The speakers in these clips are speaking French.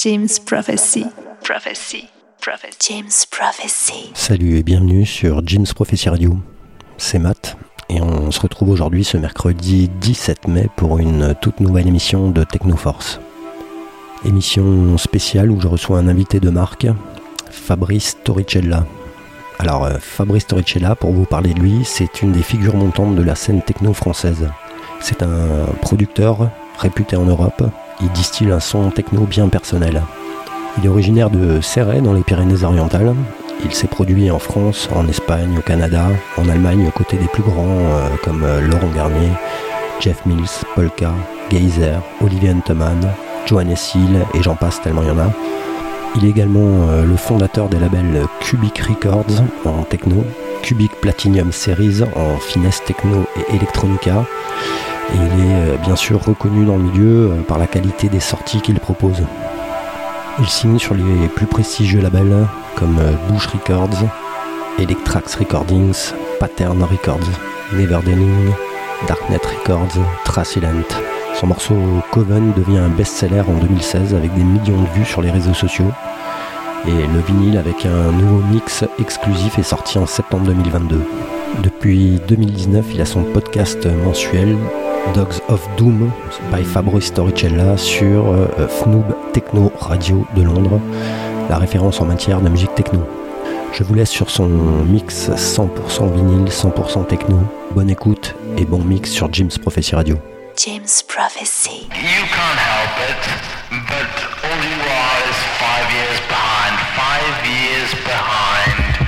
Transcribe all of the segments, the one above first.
James Prophecy. Prophecy. Prophecy. James Prophecy. Salut et bienvenue sur James Prophecy Radio. C'est Matt et on se retrouve aujourd'hui ce mercredi 17 mai pour une toute nouvelle émission de Technoforce. Émission spéciale où je reçois un invité de marque, Fabrice Torricella. Alors euh, Fabrice Torricella, pour vous parler de lui, c'est une des figures montantes de la scène techno française. C'est un producteur réputé en Europe il distille un son techno bien personnel. Il est originaire de Serret dans les Pyrénées-Orientales. Il s'est produit en France, en Espagne, au Canada, en Allemagne aux côtés des plus grands euh, comme euh, Laurent Garnier, Jeff Mills, Polka, Geyser, Olivier Huntemann, Johannes Hill et j'en passe tellement il y en a. Il est également euh, le fondateur des labels Cubic Records en techno, Cubic Platinum Series en finesse techno et electronica et il est euh, bien sûr reconnu dans le milieu euh, par la qualité des sorties qu'il propose. Il signe sur les plus prestigieux labels comme euh, Bush Records, Electrax Recordings, Pattern Records, Neverdening, Darknet Records, Trasilent. Son morceau Coven devient un best-seller en 2016 avec des millions de vues sur les réseaux sociaux. Et le vinyle avec un nouveau mix exclusif est sorti en septembre 2022. Depuis 2019, il a son podcast mensuel Dogs of Doom by Fabrice Torricella sur euh, FNOOB Techno Radio de Londres, la référence en matière de musique techno. Je vous laisse sur son mix 100% vinyle, 100% techno. Bonne écoute et bon mix sur James Prophecy Radio. James Prophecy. You can't help it, but all you are is five years behind, five years behind,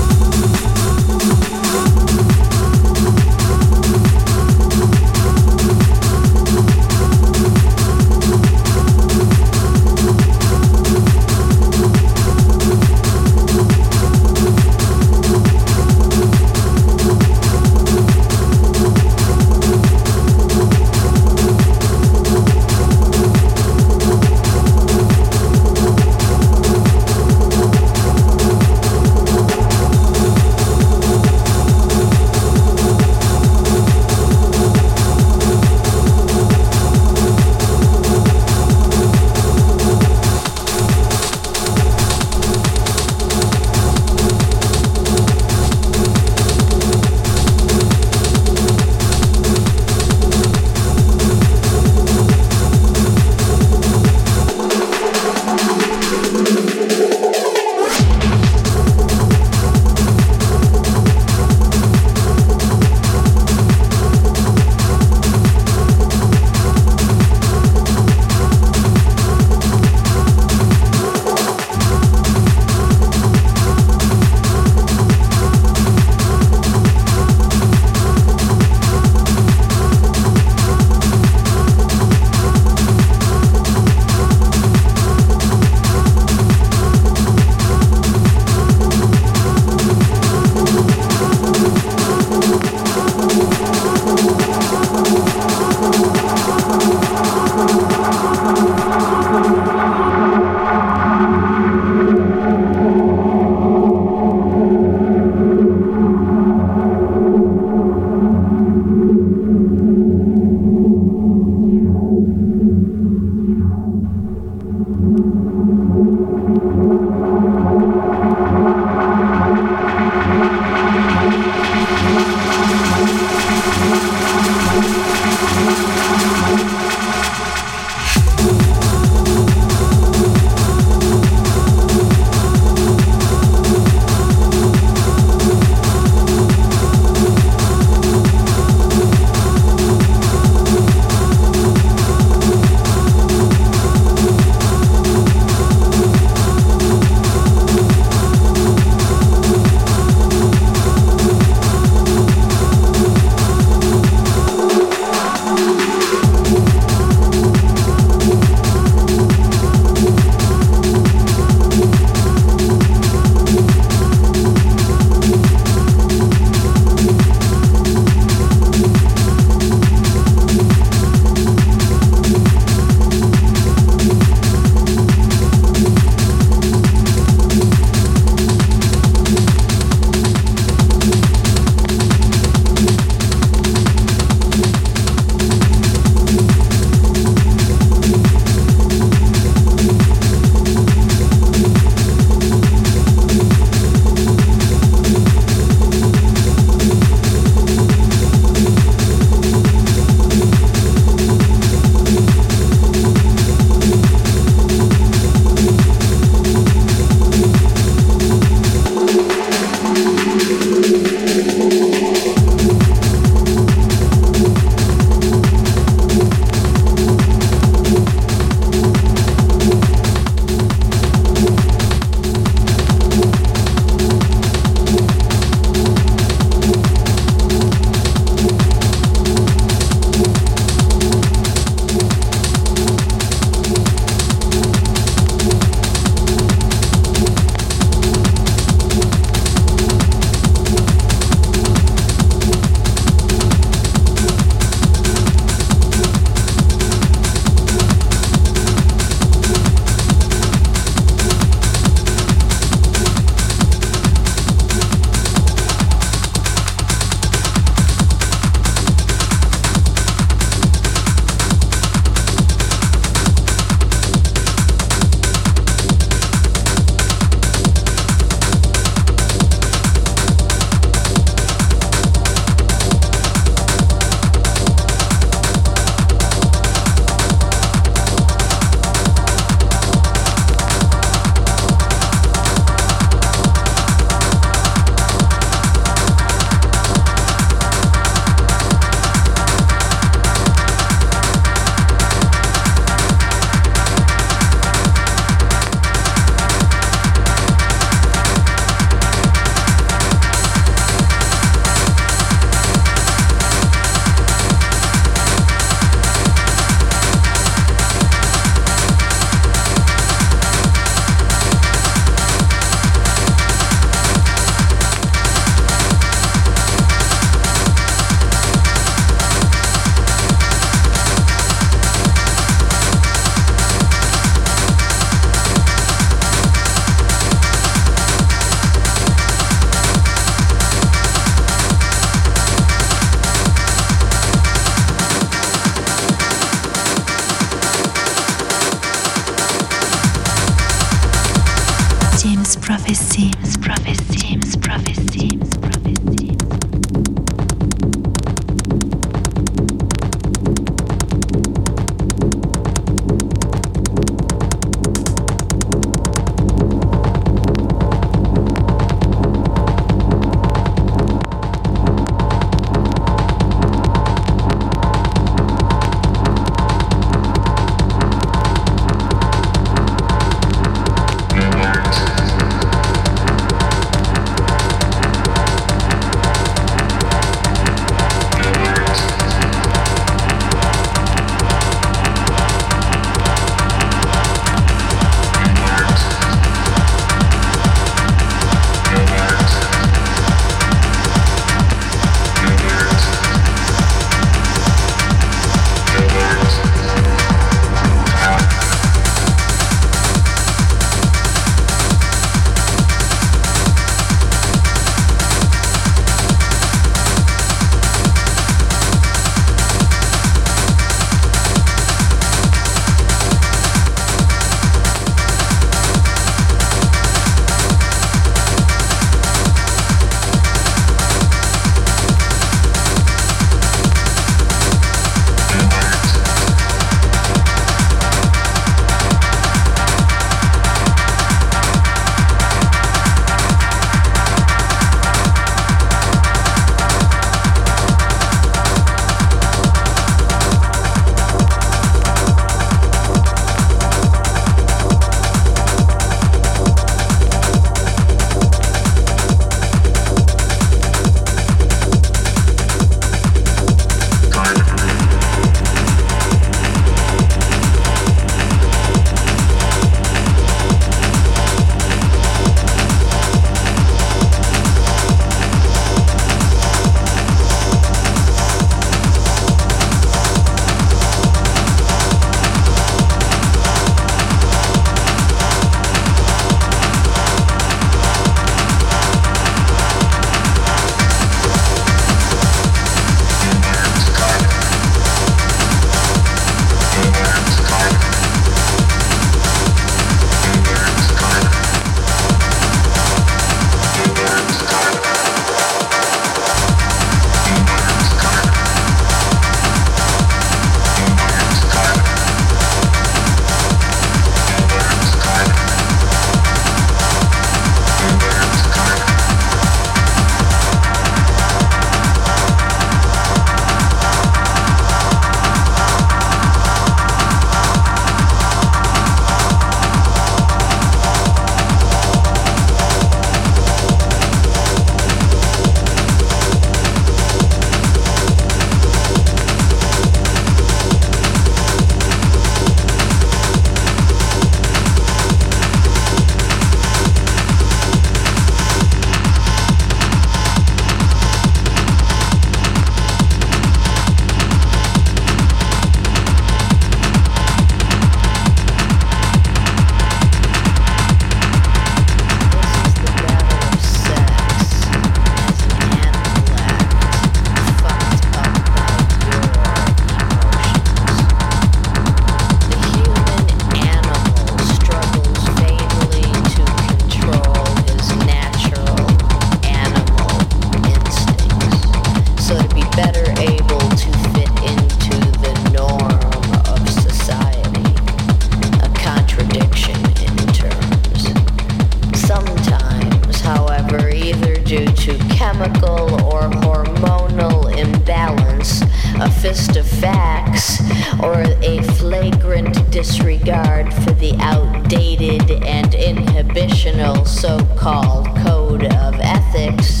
or hormonal imbalance, a fist of facts, or a flagrant disregard for the outdated and inhibitional so called code of ethics,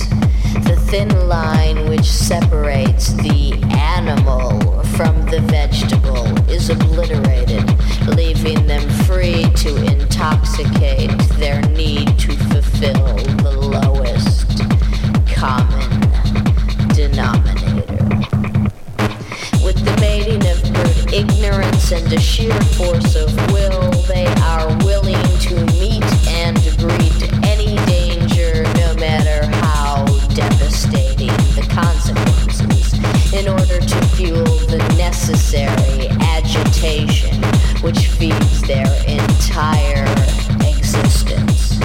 the thin line which separates the animal from the vegetable is obliterated, leaving them free to intoxicate their need to fulfill the lowest common denominator. With the mating of brute ignorance and a sheer force of will, they are willing to meet and greet any danger, no matter how devastating the consequences, in order to fuel the necessary agitation which feeds their entire existence.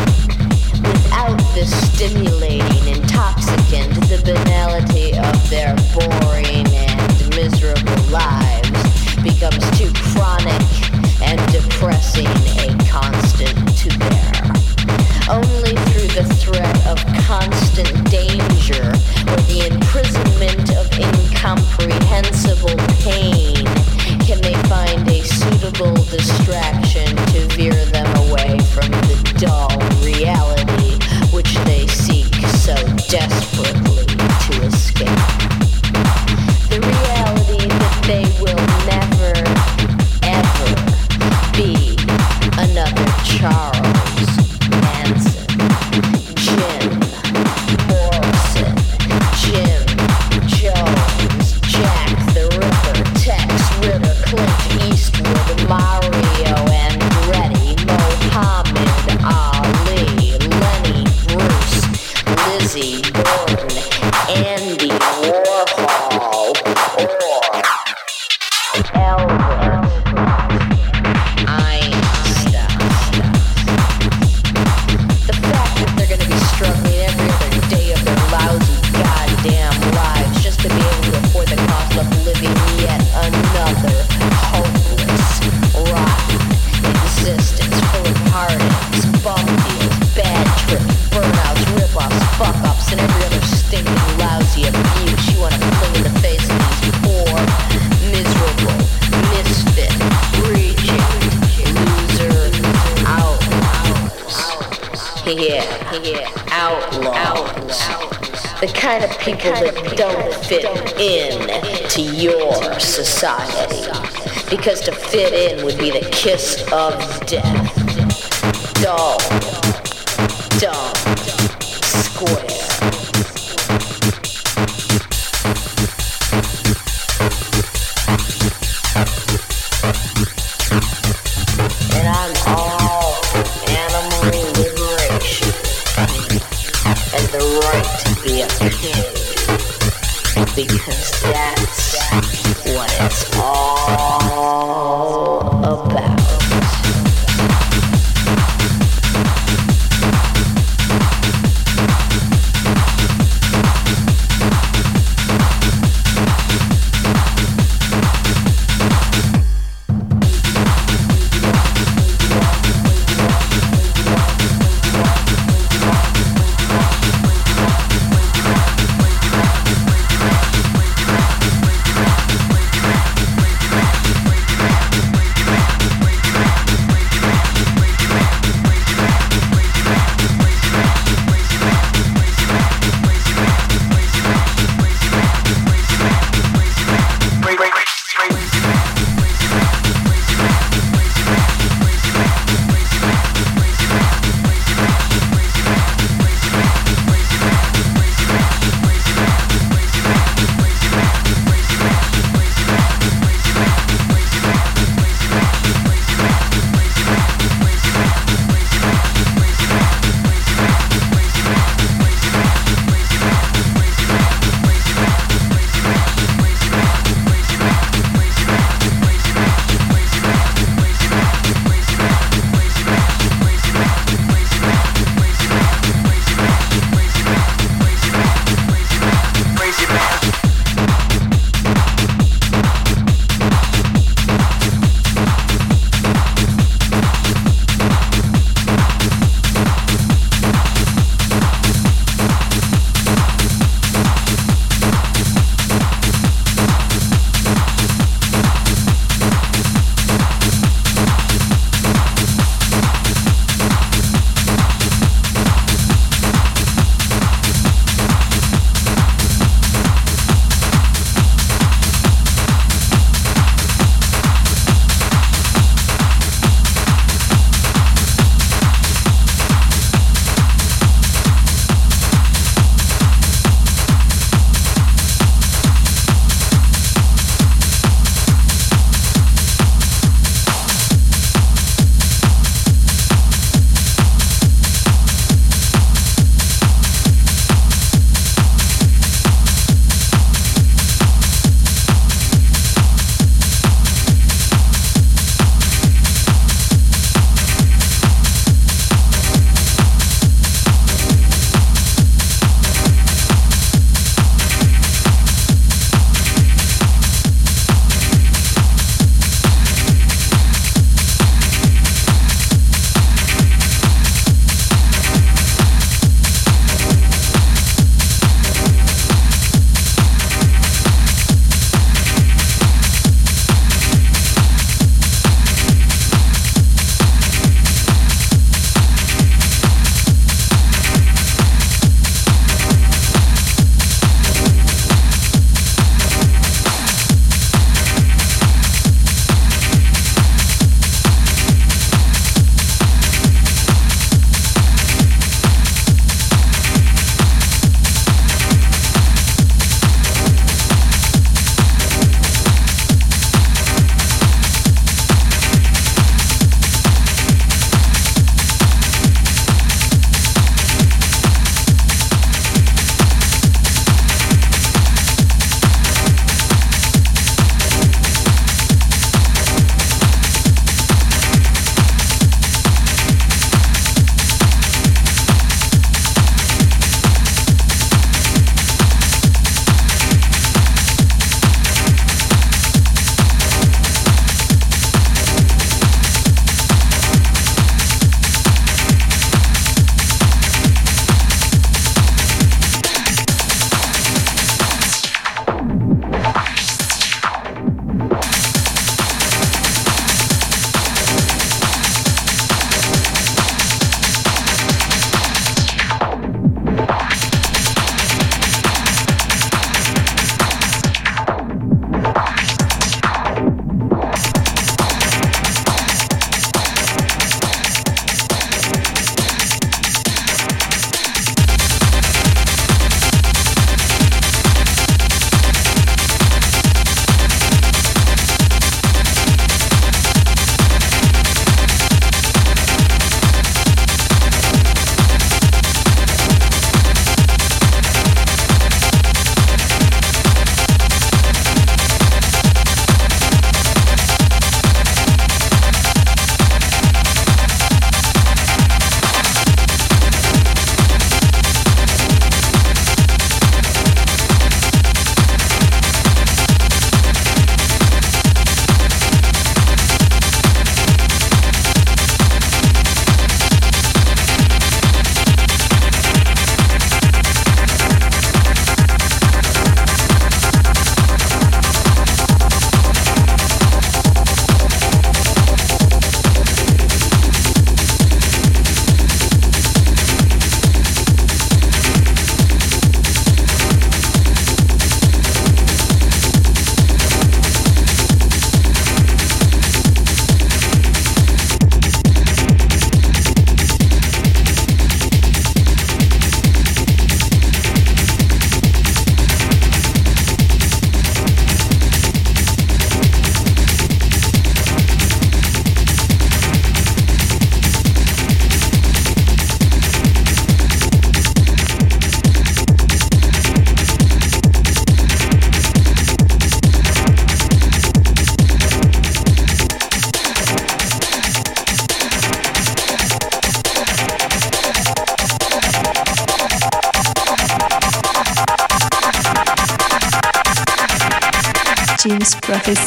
Without this stimulating intoxicant to the banality of their boring and miserable lives becomes too chronic and depressing a constant to bear. Only through the threat of constant danger or the imprisonment of incomprehensible pain can they find a suitable distraction to veer them away from the dull reality so desperately to escape. society. Because to fit in would be the kiss of death. Dull. Dull.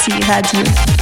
he had you.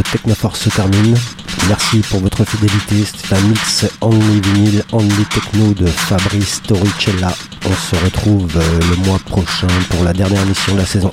Technoforce se termine. Merci pour votre fidélité. C'était un mix Only Vinyl, Only Techno de Fabrice Torricella. On se retrouve euh, le mois prochain pour la dernière émission de la saison.